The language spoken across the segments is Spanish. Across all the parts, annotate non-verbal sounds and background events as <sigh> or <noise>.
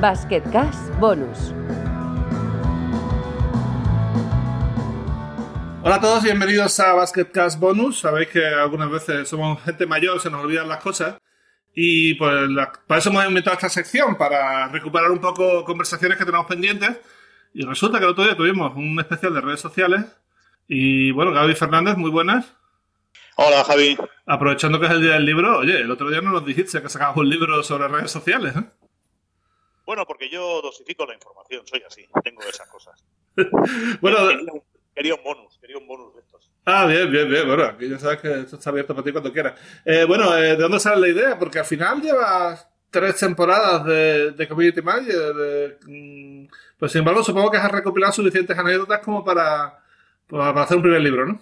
Basket Cash Bonus. Hola a todos, bienvenidos a Basket Cash Bonus. Sabéis que algunas veces somos gente mayor, se nos olvidan las cosas. Y pues la- para eso hemos inventado esta sección, para recuperar un poco conversaciones que tenemos pendientes. Y resulta que el otro día tuvimos un especial de redes sociales. Y bueno, Gaby Fernández, muy buenas. Hola, Javi. Aprovechando que es el día del libro, oye, el otro día no nos dijiste que sacabas un libro sobre redes sociales. ¿eh? Bueno, porque yo dosifico la información, soy así, tengo esas cosas. <laughs> Bueno, quería, un, quería un bonus, quería un bonus de estos. Ah, bien, bien, bien. Bueno, aquí ya sabes que esto está abierto para ti cuando quieras. Eh, bueno, eh, ¿de dónde sale la idea? Porque al final llevas tres temporadas de, de Community Manager. de, mm, pues sin embargo, supongo que has recopilado suficientes anécdotas como para, para hacer un primer libro, ¿no?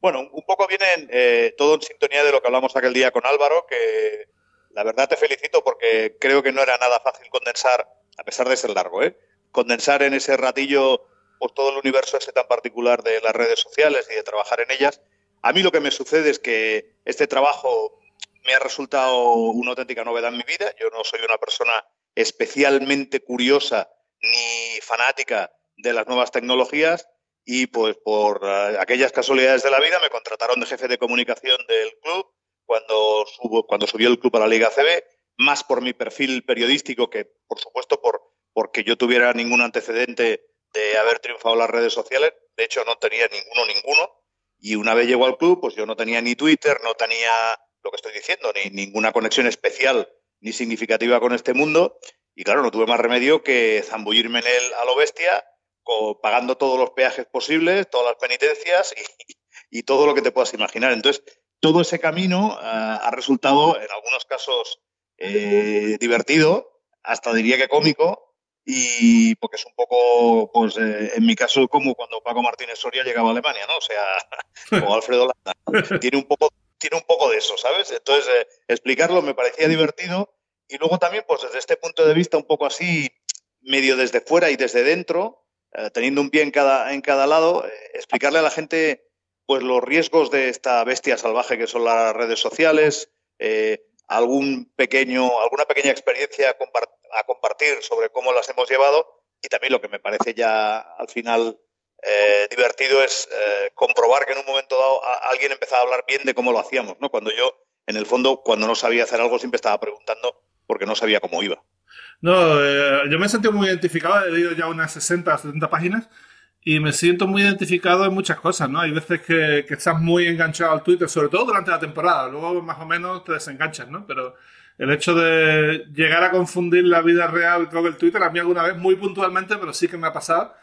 Bueno, un poco viene eh, todo en sintonía de lo que hablamos aquel día con Álvaro, que la verdad te felicito porque creo que no era nada fácil condensar, a pesar de ser largo, ¿eh? condensar en ese ratillo pues, todo el universo ese tan particular de las redes sociales y de trabajar en ellas. A mí lo que me sucede es que este trabajo me ha resultado una auténtica novedad en mi vida. Yo no soy una persona especialmente curiosa ni fanática de las nuevas tecnologías y pues por uh, aquellas casualidades de la vida me contrataron de jefe de comunicación del club cuando, cuando subió el club a la Liga CB, más por mi perfil periodístico que por supuesto por porque yo tuviera ningún antecedente de haber triunfado las redes sociales. De hecho, no tenía ninguno, ninguno. Y una vez llegó al club, pues yo no tenía ni Twitter, no tenía lo que estoy diciendo, ni ninguna conexión especial ni significativa con este mundo. Y claro, no tuve más remedio que zambullirme en él a lo bestia, pagando todos los peajes posibles, todas las penitencias <laughs> y, todo lo que te puedas imaginar. Entonces, todo ese camino uh, ha resultado, en algunos casos, eh, divertido, hasta diría que cómico, y porque es un poco, pues eh, en mi caso, como cuando Paco Martínez Soria llegaba a Alemania, ¿no? O sea, <laughs> o Alfredo Landa. Tiene un poco, tiene un poco de eso, ¿sabes? Entonces, eh, explicarlo me parecía divertido y luego también, pues desde este punto de vista, un poco así, medio desde fuera y desde dentro, eh, teniendo un pie en cada, en cada lado, eh, explicarle a la gente, pues los riesgos de esta bestia salvaje que son las redes sociales, eh, algún pequeño, alguna pequeña experiencia a compartir sobre cómo las hemos llevado y también lo que me parece ya al final divertido es comprobar que en un momento dado a, alguien empezaba a hablar bien de cómo lo hacíamos, ¿no? Cuando yo, en el fondo, cuando no sabía hacer algo, siempre estaba preguntando porque no sabía cómo iba. No, eh, yo me he sentido muy identificado, he leído ya unas 60 o 70 páginas y me siento muy identificado en muchas cosas, ¿no? Hay veces que, que, estás muy enganchado al Twitter, sobre todo durante la temporada, luego más o menos te desenganchas, ¿no? Pero el hecho de llegar a confundir la vida real con el Twitter, a mí alguna vez, muy puntualmente, pero sí que me ha pasado.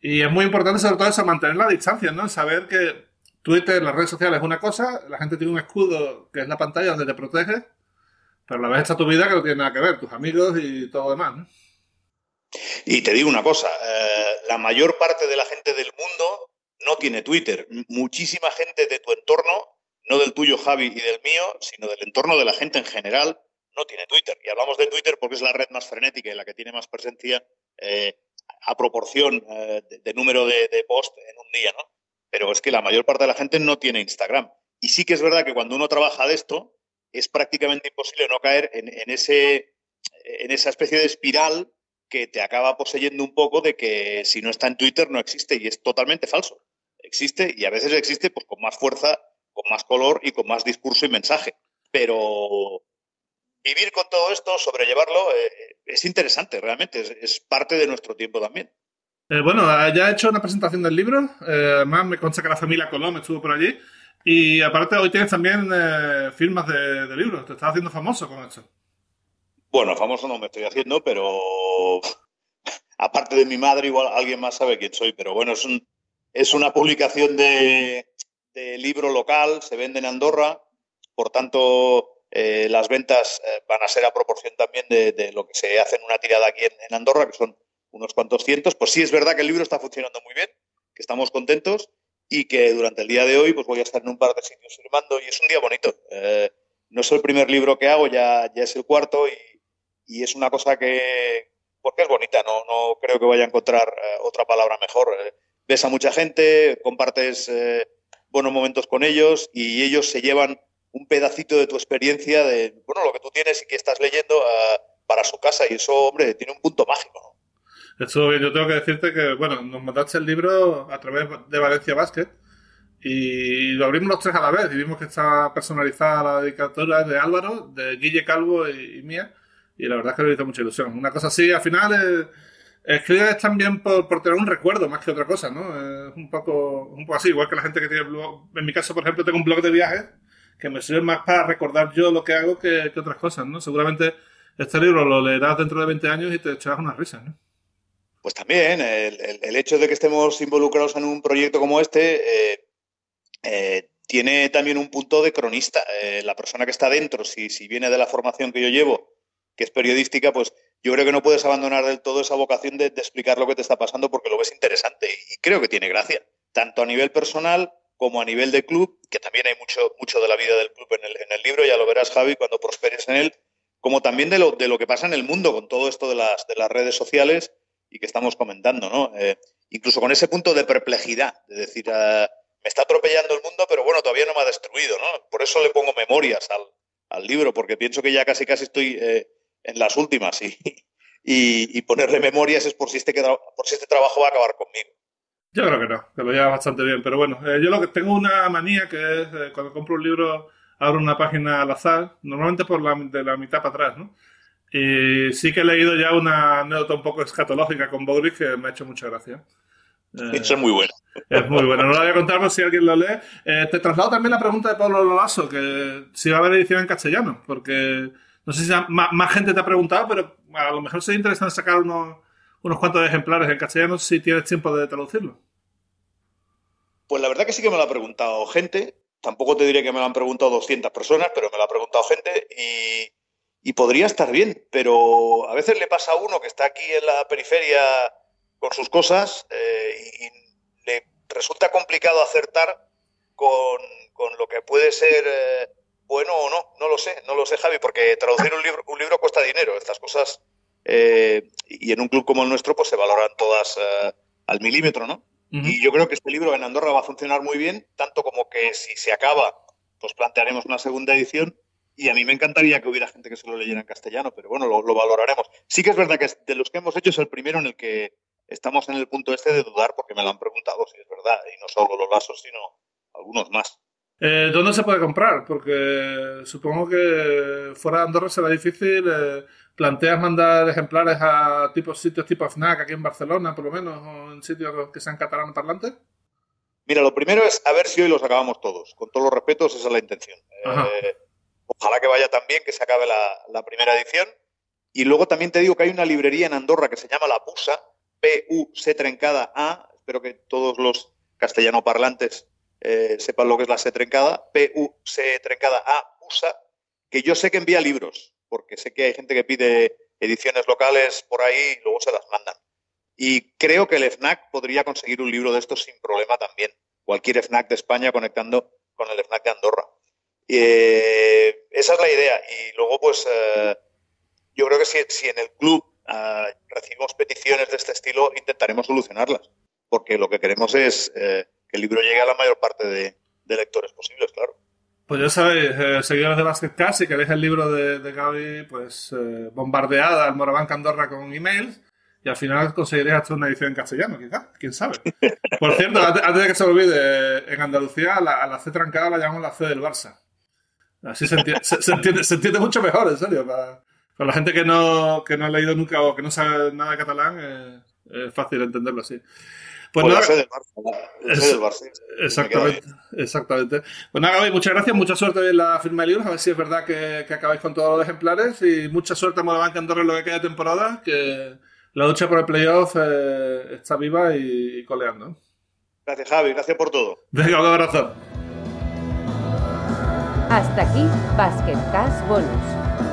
Y es muy importante sobre todo eso, mantener la distancia, ¿no? Saber que Twitter, las redes sociales es una cosa, la gente tiene un escudo que es la pantalla donde te protege, pero a la vez está tu vida que no tiene nada que ver, tus amigos y todo lo demás, ¿no? Y te digo una cosa, eh, la mayor parte de la gente del mundo no tiene Twitter. Muchísima gente de tu entorno, no del tuyo Javi y del mío, sino del entorno de la gente en general, no tiene Twitter. Y hablamos de Twitter porque es la red más frenética y la que tiene más presencia eh, a proporción eh, de, número de, de post en un día, ¿no? Pero es que la mayor parte de la gente no tiene Instagram. Y sí que es verdad que cuando uno trabaja de esto, es prácticamente imposible no caer en, en ese, en esa especie de espiral que te acaba poseyendo un poco de que si no está en Twitter no existe y es totalmente falso. Existe y a veces existe pues con más fuerza, con más color y con más discurso y mensaje. Pero vivir con todo esto, sobrellevarlo, eh, es interesante realmente, es, es, parte de nuestro tiempo también. Eh, bueno, ya he hecho una presentación del libro, eh, me consta que la familia Colón estuvo por allí y aparte hoy tienes también eh, firmas de, libros, te estás haciendo famoso con esto. Bueno, famoso no me estoy haciendo, pero <laughs> aparte de mi madre, igual alguien más sabe quién soy. Pero bueno, es, un, es una publicación de, de, libro local, se vende en Andorra, por tanto, eh, las ventas eh, van a ser a proporción también de, de, lo que se hace en una tirada aquí en, en, Andorra, que son unos cuantos cientos. Pues sí, es verdad que el libro está funcionando muy bien, que estamos contentos y que durante el día de hoy pues voy a estar en un par de sitios firmando y es un día bonito. Eh, no es el primer libro que hago, ya, ya es el cuarto y, y es una cosa que, porque es bonita, no, no creo que vaya a encontrar eh, otra palabra mejor. Eh, ves a mucha gente, compartes buenos momentos con ellos y ellos se llevan un pedacito de tu experiencia, de bueno, lo que tú tienes y que estás leyendo para su casa. Y eso, hombre, tiene un punto mágico. Esto yo tengo que decirte que, bueno, nos mandaste el libro a través de Valencia Basket y lo abrimos los tres a la vez y vimos que estaba personalizada la dedicatoria de Álvaro, de Guille Calvo y, mía. Y la verdad es que me hizo mucha ilusión. Una cosa así, al final, es, escribes también por, por, tener un recuerdo más que otra cosa, ¿no? Es un poco, un poco así, igual que la gente que tiene blog. En mi caso, por ejemplo, tengo un blog de viajes que me sirve más para recordar yo lo que hago que, que otras cosas, ¿no? Seguramente este libro lo leerás dentro de 20 años y te echarás unas risas, ¿no? Pues también, el, el, hecho de que estemos involucrados en un proyecto como este eh, eh, tiene también un punto de cronista. Eh, la persona que está dentro, si, si viene de la formación que yo llevo, que es periodística, pues yo creo que no puedes abandonar del todo esa vocación de, explicar lo que te está pasando porque lo ves interesante y, creo que tiene gracia, tanto a nivel personal como a nivel de club, que también hay mucho, mucho de la vida del club en el, en el libro, ya lo verás Javi cuando prosperes en él, como también de lo, de lo que pasa en el mundo con todo esto de las, de las redes sociales y que estamos comentando, ¿no? Eh, incluso con ese punto de perplejidad, de decir, ah, me está atropellando el mundo, pero bueno, todavía no me ha destruido, ¿no? Por eso le pongo memorias al, al libro, porque pienso que ya casi casi estoy eh, en las últimas y, y, ponerle memorias es por si, este, por si este trabajo va a acabar conmigo. Yo creo que no, que lo lleva bastante bien, pero bueno, eh, yo lo que tengo una manía que es cuando compro un libro abro una página al azar, normalmente por la, de la mitad para atrás, ¿no? Y sí que he leído ya una anécdota un poco escatológica con Bogris que me ha hecho mucha gracia. Eso es muy bueno. Es muy bueno. No lo voy a contar si alguien lo lee. Eh, te traslado también la pregunta de Pablo Lolaso, que si va a haber edición en castellano, porque no sé si más, gente te ha preguntado, pero a lo mejor sería interesante sacar unos, unos cuantos ejemplares en castellano si tienes tiempo de traducirlo. Pues la verdad que sí que me lo ha preguntado gente. Tampoco te diré que me lo han preguntado 200 personas, pero me lo ha preguntado gente y, y podría estar bien, pero a veces le pasa a uno que está aquí en la periferia con sus cosas eh, y le resulta complicado acertar con, lo que puede ser eh, bueno o no. No lo sé, no lo sé, Javi, porque traducir un libro, un libro cuesta dinero. Estas cosas, eh, y en un club como el nuestro, pues se valoran todas al milímetro, ¿no? Y yo creo que este libro en Andorra va a funcionar muy bien, tanto como que si se acaba, pues plantearemos una segunda edición y a mí me encantaría que hubiera gente que se lo leyera en castellano, pero bueno, lo, valoraremos. Sí que es verdad que de los que hemos hecho es el primero en el que estamos en el punto este de dudar, porque me lo han preguntado si es verdad, y no solo los lasos, sino algunos más. Eh, ¿Dónde se puede comprar? Porque supongo que fuera de Andorra será difícil. Eh, ¿Planteas mandar ejemplares a tipos, sitios tipo FNAC aquí en Barcelona, por lo menos, o en sitios que sean catalán parlantes? Mira, lo primero es a ver si hoy los acabamos todos. Con todos los respetos, esa es la intención. Eh, Ojalá que vaya también, que se acabe la, primera edición. Y luego también te digo que hay una librería en Andorra que se llama La Pusa, P-U-C trencada A. Espero que todos los castellano parlantes eh, sepan lo que es la C trencada. P-U-C trencada A, Pusa, que yo sé que envía libros, porque sé que hay gente que pide ediciones locales por ahí y luego se las mandan. Y creo que el FNAC podría conseguir un libro de estos sin problema también. Cualquier FNAC de España conectando con el FNAC de Andorra. Eh, esa es la idea. Y luego, pues, eh, yo creo que si, en el club eh, recibimos peticiones de este estilo, intentaremos solucionarlas. Porque lo que queremos es que el libro llegue a la mayor parte de, lectores posibles, claro. Pues ya sabéis, seguidores de Basket Cast, si queréis el libro de, de Gaby, pues bombardeada al Morabanca Andorra con emails y al final conseguiréis hasta una edición en castellano, quizás, quién sabe. Por cierto, antes, de que se olvide, en Andalucía la, a la C trancada la llamamos la C del Barça. Así se entiende, se, entiende, mucho mejor, en serio. Para, la gente que no, que no ha leído nunca o que no sabe nada de catalán, eh, es fácil entenderlo así. Pues nada, del Barça, exactamente, exactamente. Pues nada, Gaby, muchas gracias, mucha suerte en la firma de libros, a ver si es verdad que, que acabáis con todos los ejemplares y mucha suerte a Morabanca Andorra en lo que queda de temporada, que la lucha por el playoff eh, está viva y, y, coleando. Gracias, Javi, gracias por todo. Venga, un abrazo. Hasta aquí Basket Cash Bonus.